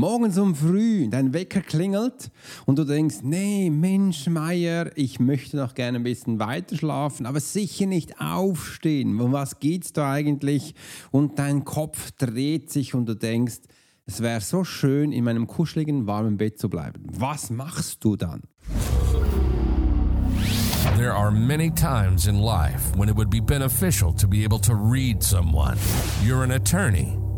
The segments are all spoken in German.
morgens um früh dein Wecker klingelt und du denkst, nee, Mensch, Meier, ich möchte noch gerne ein bisschen weiter schlafen, aber sicher nicht aufstehen. Um was geht's da eigentlich? Und dein Kopf dreht sich und du denkst, es wäre so schön, in meinem kuscheligen, warmen Bett zu bleiben. Was machst du dann? There are many times in life when it would be beneficial to be able to read someone. You're an attorney.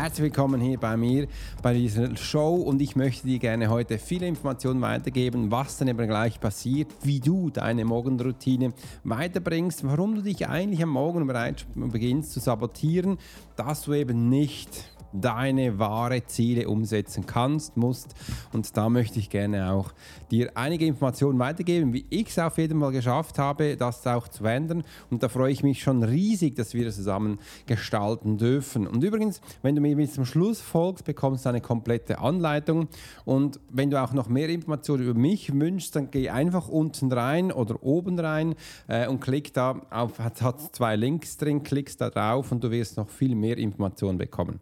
Herzlich willkommen hier bei mir bei dieser Show. Und ich möchte dir gerne heute viele Informationen weitergeben, was dann eben gleich passiert, wie du deine Morgenroutine weiterbringst, warum du dich eigentlich am Morgen bereits beginnst zu sabotieren, dass du eben nicht deine wahre Ziele umsetzen kannst, musst. Und da möchte ich gerne auch dir einige Informationen weitergeben, wie ich es auf jeden Fall geschafft habe, das auch zu ändern. Und da freue ich mich schon riesig, dass wir das zusammen gestalten dürfen. Und übrigens, wenn du mir bis zum Schluss folgst, bekommst du eine komplette Anleitung. Und wenn du auch noch mehr Informationen über mich wünschst, dann geh einfach unten rein oder oben rein äh, und klick da auf, hat, hat zwei Links drin, klickst da drauf und du wirst noch viel mehr Informationen bekommen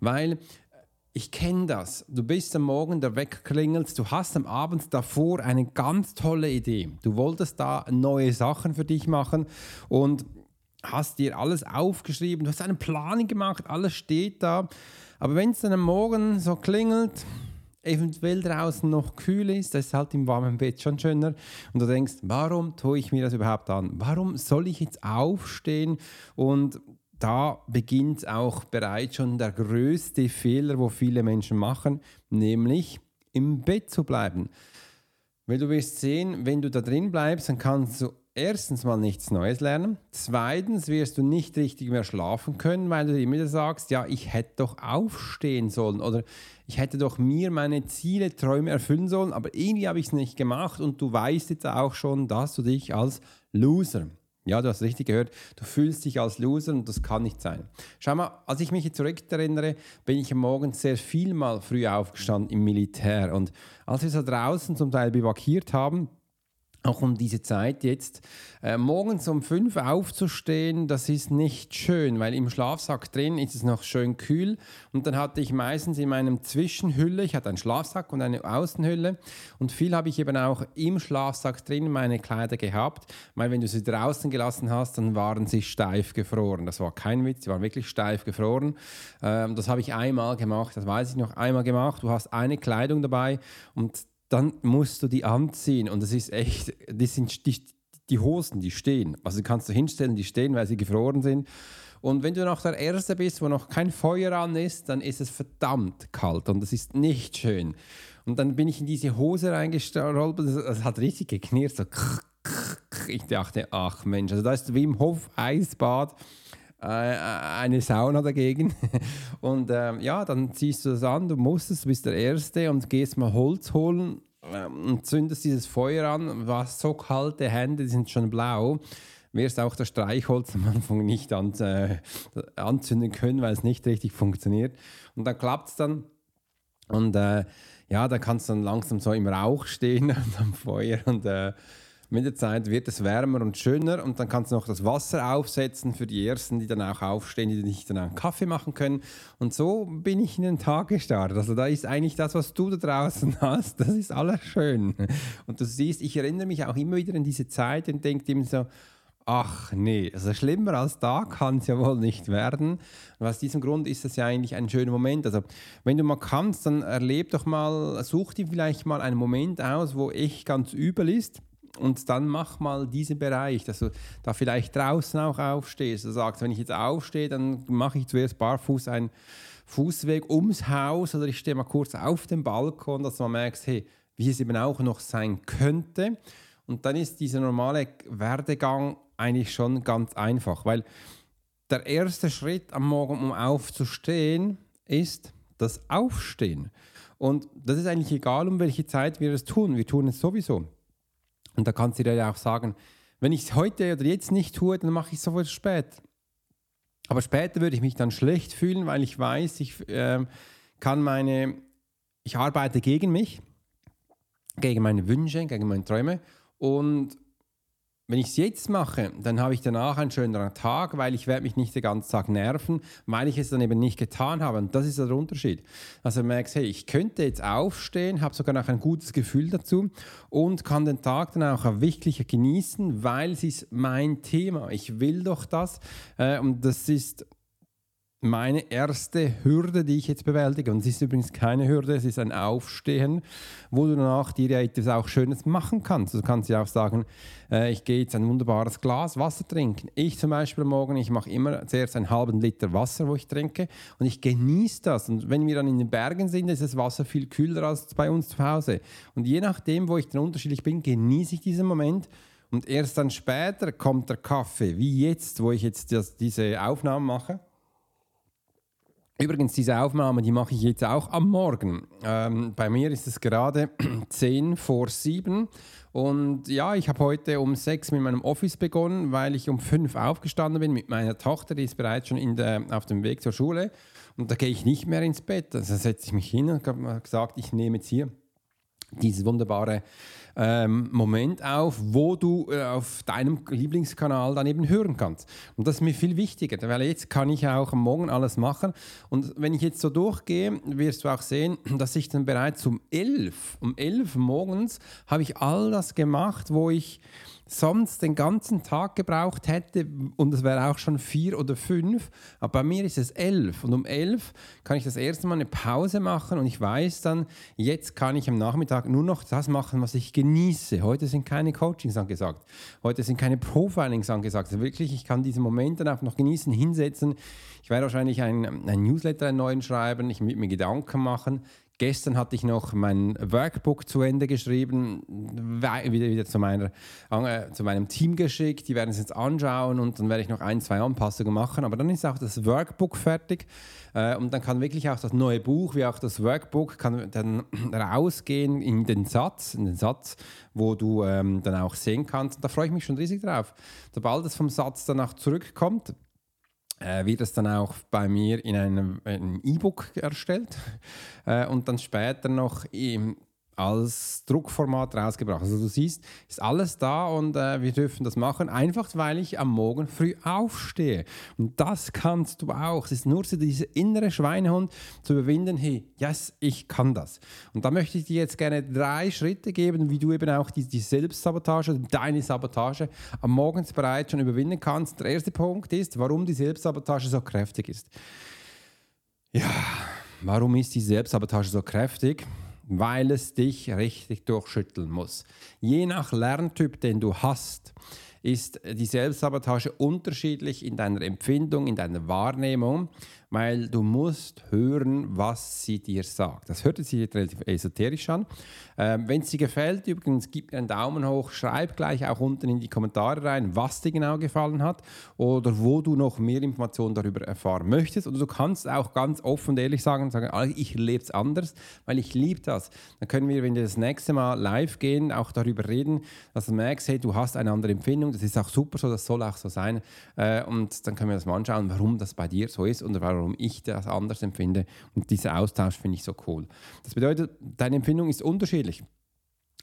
weil ich kenne das. Du bist am Morgen, der Wecker klingelt, du hast am Abend davor eine ganz tolle Idee. Du wolltest da neue Sachen für dich machen und hast dir alles aufgeschrieben, du hast einen Plan gemacht, alles steht da. Aber wenn es dann am Morgen so klingelt, eventuell draußen noch kühl ist, das ist halt im warmen Bett schon schöner. Und du denkst, warum tue ich mir das überhaupt an? Warum soll ich jetzt aufstehen und da beginnt auch bereits schon der größte Fehler, wo viele Menschen machen, nämlich im Bett zu bleiben. Weil du wirst sehen, wenn du da drin bleibst, dann kannst du erstens mal nichts Neues lernen. Zweitens wirst du nicht richtig mehr schlafen können, weil du immer wieder sagst, ja, ich hätte doch aufstehen sollen oder ich hätte doch mir meine Ziele, Träume erfüllen sollen, aber irgendwie habe ich es nicht gemacht und du weißt jetzt auch schon, dass du dich als Loser ja, du hast richtig gehört, du fühlst dich als Loser und das kann nicht sein. Schau mal, als ich mich zurück erinnere, bin ich am Morgen sehr viel mal früh aufgestanden im Militär. Und als wir so draußen zum Teil bivakiert haben, auch um diese Zeit jetzt. Äh, morgens um fünf aufzustehen, das ist nicht schön, weil im Schlafsack drin ist es noch schön kühl. Und dann hatte ich meistens in meinem Zwischenhülle, ich hatte einen Schlafsack und eine Außenhülle. Und viel habe ich eben auch im Schlafsack drin meine Kleider gehabt, weil wenn du sie draußen gelassen hast, dann waren sie steif gefroren. Das war kein Witz, sie waren wirklich steif gefroren. Ähm, das habe ich einmal gemacht, das weiß ich noch, einmal gemacht. Du hast eine Kleidung dabei und dann musst du die anziehen und das ist echt, das sind die, die Hosen, die stehen. Also kannst du hinstellen, die stehen, weil sie gefroren sind. Und wenn du noch der Erste bist, wo noch kein Feuer an ist, dann ist es verdammt kalt und das ist nicht schön. Und dann bin ich in diese Hose reingestolpert, es hat richtig geknirrt, so ich dachte, ach Mensch, also da ist wie im Hof Eisbad äh, eine Sauna dagegen. Und ähm, ja, dann ziehst du das an, du musst es, du bist der Erste und gehst mal Holz holen ähm, und zündest dieses Feuer an. Was so kalte Hände, die sind schon blau. Wirst auch das Streichholz am Anfang nicht an, äh, anzünden können, weil es nicht richtig funktioniert. Und dann klappt es dann. Und äh, ja, da kannst du dann langsam so im Rauch stehen und am Feuer und äh, mit der Zeit wird es wärmer und schöner und dann kannst du noch das Wasser aufsetzen für die Ersten, die dann auch aufstehen, die nicht dann einen Kaffee machen können. Und so bin ich in den Tag gestartet. Also da ist eigentlich das, was du da draußen hast, das ist alles schön. Und du siehst, ich erinnere mich auch immer wieder an diese Zeit und denke immer so, ach nee, also schlimmer als da kann es ja wohl nicht werden. Und aus diesem Grund ist das ja eigentlich ein schöner Moment. Also wenn du mal kannst, dann erleb doch mal, such dir vielleicht mal einen Moment aus, wo echt ganz übel ist und dann mach mal diesen Bereich, dass du da vielleicht draußen auch aufstehst. Du sagst, wenn ich jetzt aufstehe, dann mache ich zuerst barfuß ein Fußweg ums Haus oder ich stehe mal kurz auf dem Balkon, dass man merkt, hey, wie es eben auch noch sein könnte. Und dann ist dieser normale Werdegang eigentlich schon ganz einfach, weil der erste Schritt am Morgen, um aufzustehen, ist das Aufstehen. Und das ist eigentlich egal, um welche Zeit wir es tun. Wir tun es sowieso. Und da kannst du dir ja auch sagen, wenn ich es heute oder jetzt nicht tue, dann mache ich es sofort spät. Aber später würde ich mich dann schlecht fühlen, weil ich weiß, ich äh, kann meine, ich arbeite gegen mich, gegen meine Wünsche, gegen meine Träume und wenn ich es jetzt mache, dann habe ich danach einen schöneren Tag, weil ich werde mich nicht den ganzen Tag nerven, weil ich es dann eben nicht getan habe. Und das ist der Unterschied. Also du merkst, hey, ich könnte jetzt aufstehen, habe sogar noch ein gutes Gefühl dazu und kann den Tag dann auch wirklich genießen, weil es ist mein Thema. Ich will doch das. Äh, und das ist meine erste Hürde, die ich jetzt bewältige. Und es ist übrigens keine Hürde, es ist ein Aufstehen, wo du danach dir etwas auch Schönes machen kannst. Du kannst ja auch sagen, äh, ich gehe jetzt ein wunderbares Glas Wasser trinken. Ich zum Beispiel morgen, ich mache immer zuerst einen halben Liter Wasser, wo ich trinke und ich genieße das. Und wenn wir dann in den Bergen sind, ist das Wasser viel kühler als bei uns zu Hause. Und je nachdem, wo ich dann unterschiedlich bin, genieße ich diesen Moment. Und erst dann später kommt der Kaffee, wie jetzt, wo ich jetzt das, diese Aufnahmen mache. Übrigens, diese Aufnahme, die mache ich jetzt auch am Morgen. Ähm, bei mir ist es gerade 10 vor 7 und ja, ich habe heute um 6 mit meinem Office begonnen, weil ich um 5 aufgestanden bin mit meiner Tochter, die ist bereits schon der, auf dem Weg zur Schule und da gehe ich nicht mehr ins Bett. Also setze ich mich hin und habe gesagt, ich nehme jetzt hier dieses wunderbare ähm, Moment auf, wo du äh, auf deinem Lieblingskanal dann eben hören kannst. Und das ist mir viel wichtiger, weil jetzt kann ich auch am Morgen alles machen. Und wenn ich jetzt so durchgehe, wirst du auch sehen, dass ich dann bereits um 11, um 11 morgens habe ich all das gemacht, wo ich sonst den ganzen Tag gebraucht hätte und es wäre auch schon vier oder fünf, aber bei mir ist es elf und um elf kann ich das erste Mal eine Pause machen und ich weiß dann, jetzt kann ich am Nachmittag nur noch das machen, was ich genieße. Heute sind keine Coachings angesagt, heute sind keine Profilings angesagt. Also wirklich, ich kann diese Momente dann auch noch genießen, hinsetzen. Ich werde wahrscheinlich ein, ein Newsletter einen neuen schreiben, ich mit mir Gedanken machen. Gestern hatte ich noch mein Workbook zu Ende geschrieben, wieder, wieder zu, meiner, äh, zu meinem Team geschickt. Die werden es jetzt anschauen und dann werde ich noch ein, zwei Anpassungen machen. Aber dann ist auch das Workbook fertig äh, und dann kann wirklich auch das neue Buch wie auch das Workbook kann dann rausgehen in den Satz, in den Satz, wo du ähm, dann auch sehen kannst. Da freue ich mich schon riesig drauf. Sobald es vom Satz danach zurückkommt, äh, wird es dann auch bei mir in einem E-Book erstellt. Äh, und dann später noch im, als Druckformat rausgebracht. Also du siehst, ist alles da und äh, wir dürfen das machen, einfach weil ich am Morgen früh aufstehe. Und das kannst du auch. Es ist nur so dieser innere Schweinehund zu überwinden, hey, yes, ich kann das. Und da möchte ich dir jetzt gerne drei Schritte geben, wie du eben auch die, die Selbstsabotage, deine Sabotage am Morgens bereits schon überwinden kannst. Der erste Punkt ist, warum die Selbstsabotage so kräftig ist. Ja, warum ist die Selbstsabotage so kräftig? Weil es dich richtig durchschütteln muss. Je nach Lerntyp, den du hast, ist die Selbstsabotage unterschiedlich in deiner Empfindung, in deiner Wahrnehmung weil du musst hören, was sie dir sagt. Das hört sich relativ esoterisch an. Ähm, Wenn es dir gefällt, übrigens, gib mir einen Daumen hoch, schreib gleich auch unten in die Kommentare rein, was dir genau gefallen hat oder wo du noch mehr Informationen darüber erfahren möchtest. Oder du kannst auch ganz offen und ehrlich sagen, sagen ah, ich lebe es anders, weil ich liebe das. Dann können wir, wenn wir das nächste Mal live gehen, auch darüber reden, dass du merkst, hey, du hast eine andere Empfindung, das ist auch super so, das soll auch so sein. Äh, und dann können wir das mal anschauen, warum das bei dir so ist und warum warum ich das anders empfinde. Und dieser Austausch finde ich so cool. Das bedeutet, deine Empfindung ist unterschiedlich.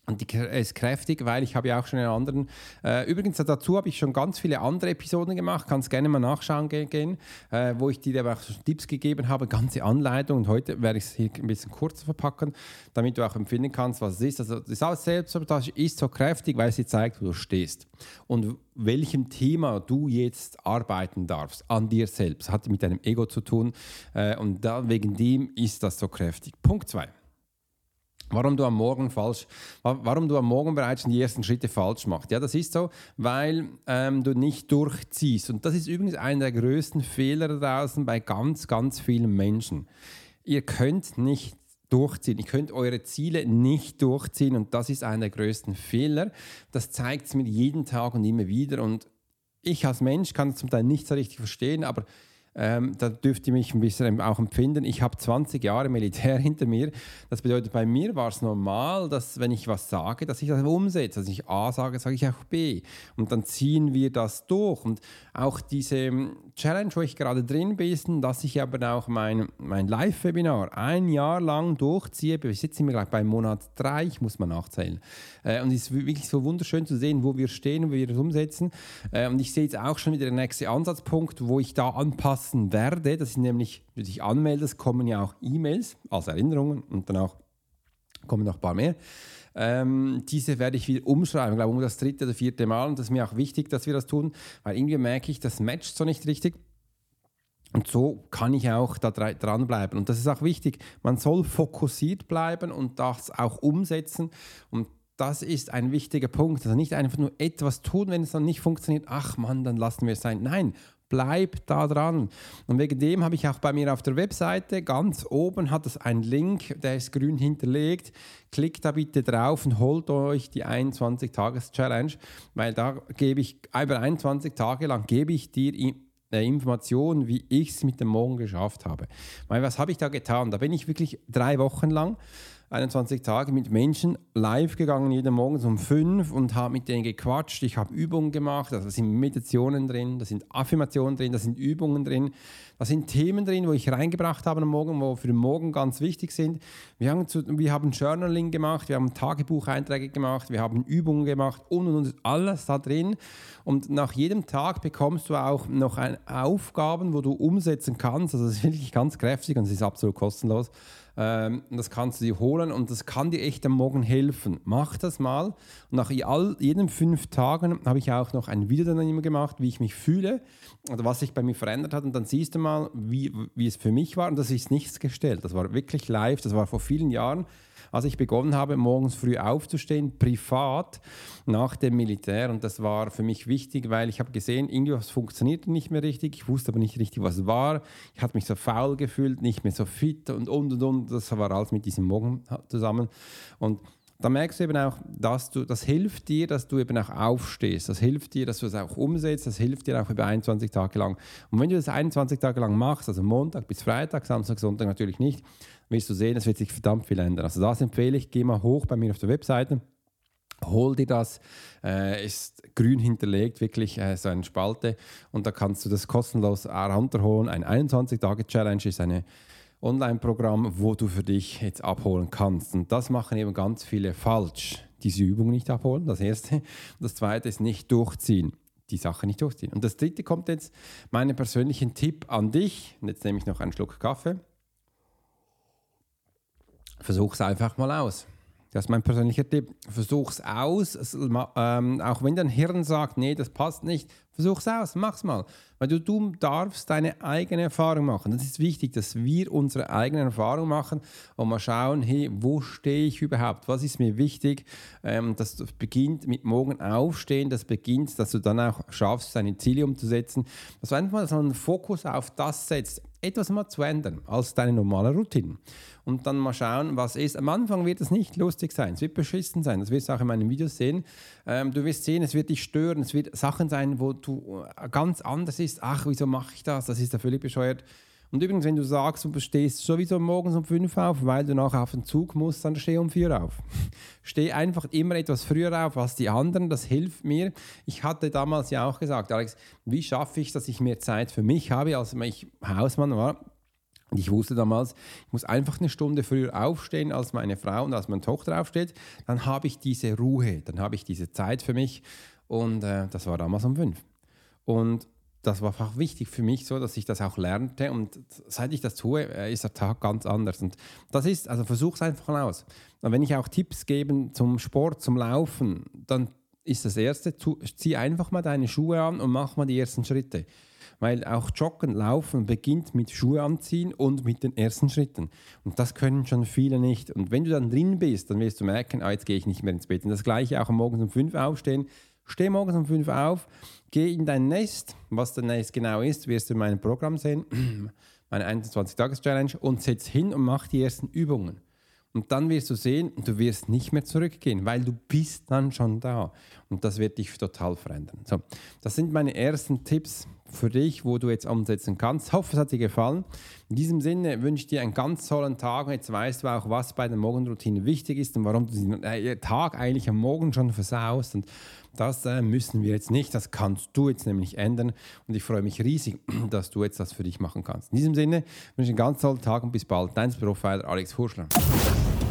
Und die ist kräftig, weil ich habe ja auch schon einen anderen. Äh, übrigens dazu habe ich schon ganz viele andere Episoden gemacht. Kannst gerne mal nachschauen gehen, äh, wo ich dir aber auch Tipps gegeben habe, ganze Anleitung. Und heute werde ich es hier ein bisschen kurzer verpacken, damit du auch empfinden kannst, was es ist. Also das Selbstsabotage ist so kräftig, weil sie zeigt, wo du stehst und welchem Thema du jetzt arbeiten darfst an dir selbst. Hat mit deinem Ego zu tun. Äh, und da, wegen dem ist das so kräftig. Punkt 2. Warum du am Morgen falsch, warum du am Morgen bereits die ersten Schritte falsch machst. Ja, das ist so, weil ähm, du nicht durchziehst. Und das ist übrigens einer der größten Fehler draußen bei ganz, ganz vielen Menschen. Ihr könnt nicht durchziehen. Ihr könnt eure Ziele nicht durchziehen und das ist einer der größten Fehler. Das zeigt es mir jeden Tag und immer wieder und ich als Mensch kann es zum Teil nicht so richtig verstehen, aber ähm, da dürft ihr mich ein bisschen auch empfinden. Ich habe 20 Jahre Militär hinter mir. Das bedeutet, bei mir war es normal, dass wenn ich was sage, dass ich das umsetze. Dass ich A sage, sage ich auch B. Und dann ziehen wir das durch. Und auch diese ähm, Challenge, wo ich gerade drin bin, dass ich aber auch mein, mein Live-Webinar ein Jahr lang durchziehe. Wir sitzen gleich bei Monat 3, ich muss mal nachzählen. Äh, und es ist wirklich so wunderschön zu sehen, wo wir stehen und wie wir das umsetzen. Äh, und ich sehe jetzt auch schon wieder den nächsten Ansatzpunkt, wo ich da anpassen werde. Das ist nämlich, wenn du dich anmeldest, kommen ja auch E-Mails als Erinnerungen und dann auch kommen noch ein paar mehr. Ähm, diese werde ich wieder umschreiben, glaube ich, um das dritte oder vierte Mal. Und das ist mir auch wichtig, dass wir das tun, weil irgendwie merke ich, das matcht so nicht richtig. Und so kann ich auch da dranbleiben. Und das ist auch wichtig. Man soll fokussiert bleiben und das auch umsetzen. Und das ist ein wichtiger Punkt. Also nicht einfach nur etwas tun, wenn es dann nicht funktioniert. Ach Mann, dann lassen wir es sein. Nein, bleib da dran. Und wegen dem habe ich auch bei mir auf der Webseite ganz oben hat es einen Link, der ist grün hinterlegt. Klickt da bitte drauf und holt euch die 21-Tages-Challenge, weil da gebe ich über 21 Tage lang gebe ich dir Informationen, wie ich es mit dem Morgen geschafft habe. Weil was habe ich da getan? Da bin ich wirklich drei Wochen lang 21 Tage mit Menschen live gegangen, jeden Morgen um 5 und habe mit denen gequatscht. Ich habe Übungen gemacht, also da sind Meditationen drin, da sind Affirmationen drin, da sind Übungen drin, da sind Themen drin, wo ich reingebracht habe am Morgen, wo für den Morgen ganz wichtig sind. Wir haben, zu, wir haben Journaling gemacht, wir haben Tagebucheinträge gemacht, wir haben Übungen gemacht und, und, und alles da drin. Und nach jedem Tag bekommst du auch noch Aufgaben, wo du umsetzen kannst. Also das ist wirklich ganz kräftig und es ist absolut kostenlos. Ähm, das kannst du dir holen und das kann dir echt am Morgen helfen. Mach das mal. Und nach all, jeden fünf Tagen habe ich auch noch ein Video dann immer gemacht, wie ich mich fühle oder was sich bei mir verändert hat. Und dann siehst du mal, wie, wie es für mich war. Und das ist nichts gestellt. Das war wirklich live. Das war vor vielen Jahren als ich begonnen habe, morgens früh aufzustehen, privat nach dem Militär. Und das war für mich wichtig, weil ich habe gesehen, irgendwas funktionierte nicht mehr richtig. Ich wusste aber nicht richtig, was war. Ich hatte mich so faul gefühlt, nicht mehr so fit und und und und. Das war alles mit diesem Morgen zusammen. Und da merkst du eben auch, dass du, das hilft dir, dass du eben auch aufstehst. Das hilft dir, dass du es auch umsetzt. Das hilft dir auch über 21 Tage lang. Und wenn du das 21 Tage lang machst, also Montag bis Freitag, Samstag, Sonntag natürlich nicht, wirst du sehen, es wird sich verdammt viel ändern. Also das empfehle ich, geh mal hoch bei mir auf der Webseite. Hol dir das, äh, ist grün hinterlegt, wirklich äh, so eine Spalte und da kannst du das kostenlos runterholen. Ein 21-Tage-Challenge ist eine Online-Programm, wo du für dich jetzt abholen kannst. Und das machen eben ganz viele falsch. Diese Übung nicht abholen, das erste. Das zweite ist nicht durchziehen. Die Sache nicht durchziehen. Und das dritte kommt jetzt, meinen persönlichen Tipp an dich. Und jetzt nehme ich noch einen Schluck Kaffee. Versuch es einfach mal aus. Das ist mein persönlicher Tipp. Versuch's aus. Es, ähm, auch wenn dein Hirn sagt, nee, das passt nicht, versuch's aus, mach's mal. Weil du, du darfst deine eigene Erfahrung machen. Das ist wichtig, dass wir unsere eigene Erfahrung machen und mal schauen, hey, wo stehe ich überhaupt? Was ist mir wichtig? Ähm, das beginnt mit morgen aufstehen, das beginnt, dass du dann auch schaffst, deine Ziele umzusetzen. Dass du einfach mal so einen Fokus auf das setzt, etwas mal zu ändern als deine normale Routine und dann mal schauen, was ist. Am Anfang wird es nicht lustig sein, es wird beschissen sein, das wirst du auch in meinen Videos sehen. Ähm, du wirst sehen, es wird dich stören, es wird Sachen sein, wo du äh, ganz anders ist. Ach, wieso mache ich das? Das ist ja völlig bescheuert. Und übrigens, wenn du sagst, du stehst sowieso morgens um 5 auf, weil du nachher auf den Zug musst, dann steh um 4 auf. steh einfach immer etwas früher auf als die anderen, das hilft mir. Ich hatte damals ja auch gesagt, Alex, wie schaffe ich, dass ich mehr Zeit für mich habe, als ich Hausmann war? Ich wusste damals, ich muss einfach eine Stunde früher aufstehen, als meine Frau und als meine Tochter aufsteht. Dann habe ich diese Ruhe, dann habe ich diese Zeit für mich. Und äh, das war damals um fünf. Und das war einfach wichtig für mich so, dass ich das auch lernte. Und seit ich das tue, äh, ist der Tag ganz anders. Und das ist, also versuch es einfach mal aus. Und wenn ich auch Tipps gebe zum Sport, zum Laufen, dann ist das Erste, zieh einfach mal deine Schuhe an und mach mal die ersten Schritte. weil auch Joggen, Laufen beginnt mit Schuhe anziehen und mit den ersten Schritten. Und das können schon viele nicht. Und wenn du dann drin bist, dann wirst du merken, ah, jetzt gehe ich nicht mehr ins Bett. Und das gleiche auch am Morgens um 5 aufstehen. Steh morgens um 5 auf, geh in dein Nest. Was dein Nest genau ist, wirst du in meinem Programm sehen, meine 21-Tages-Challenge, und setz hin und mach die ersten Übungen. Und dann wirst du sehen, du wirst nicht mehr zurückgehen, weil du bist dann schon da. Und das wird dich total verändern. So, das sind meine ersten Tipps für dich, wo du jetzt umsetzen kannst. Ich hoffe, es hat dir gefallen. In diesem Sinne wünsche ich dir einen ganz tollen Tag. Und jetzt weißt du auch, was bei der Morgenroutine wichtig ist und warum du den äh, Tag eigentlich am Morgen schon versaust. Und das äh, müssen wir jetzt nicht. Das kannst du jetzt nämlich ändern. Und ich freue mich riesig, dass du jetzt das für dich machen kannst. In diesem Sinne wünsche ich einen ganz tollen Tag und bis bald. Dein Profiler Alex Hurschler.